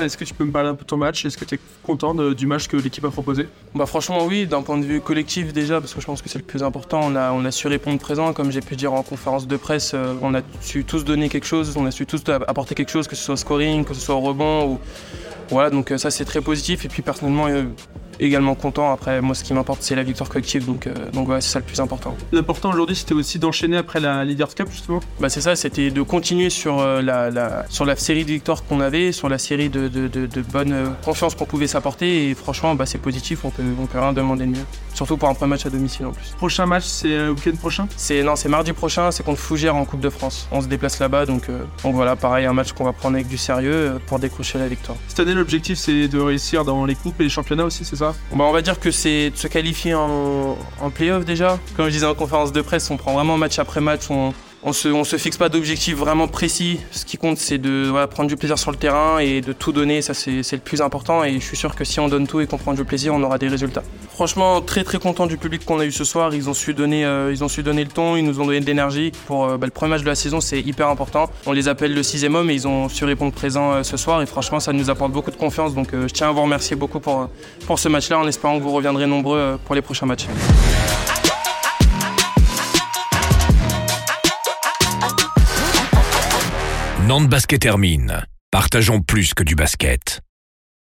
Est-ce que tu peux me parler un peu de ton match? Est-ce que tu es content du match que l'équipe a proposé? Bah franchement oui, d'un point de vue collectif déjà, parce que je pense que c'est le plus important, on a, on a su répondre présent, comme j'ai pu dire en conférence de presse, euh, on a su tous donner quelque chose, on a su tous apporter quelque chose, que ce soit au scoring, que ce soit au rebond, ou voilà, donc euh, ça c'est très positif, et puis personnellement euh, également content, après moi ce qui m'importe c'est la victoire collective, donc, euh, donc ouais, c'est ça le plus important. L'important aujourd'hui, c'était aussi d'enchaîner après la Leaders Cup, justement. Bah c'est ça, c'était de continuer sur, euh, la, la- sur la série de victoires qu'on avait, sur la série de, de, de, de bonne euh, confiance qu'on pouvait s'apporter, et franchement bah, c'est positif, on peut, on peut rien demander de mieux, surtout pour un premier match à domicile en plus. Prochain match, c'est euh, le week-end prochain? C'est non, c'est mardi prochain, c'est contre Fougères en Coupe de France. On se déplace là-bas, donc, euh, donc voilà, pareil, un match qu'on va prendre avec du sérieux euh, pour décrocher la victoire. Cette année, l'objectif, c'est de réussir dans les coupes et les championnats aussi, c'est ça? Bon, bah, on va dire que c'est de se qualifier en, en play-off déjà. Comme je disais en conférence de presse, on prend vraiment match après match, on, on se, on se fixe pas d'objectif vraiment précis. Ce qui compte, c'est de prendre du plaisir sur le terrain et de tout donner, ça c'est le plus important. Et je suis sûr que si on donne tout et qu'on prend du plaisir, on aura des résultats. Franchement, très très content du public qu'on a eu ce soir. Ils ont su donner, euh, le ton, ils nous ont donné de l'énergie. Pour euh, bah, le premier match de la saison, c'est hyper important. On les appelle le sixième homme et ils ont su répondre présent euh, ce soir. Et franchement, ça nous apporte beaucoup de confiance. Donc je tiens à vous remercier beaucoup pour, pour ce match-là, en espérant que vous reviendrez nombreux pour les prochains matchs. Nantes Basket termine. Partageons plus que du basket.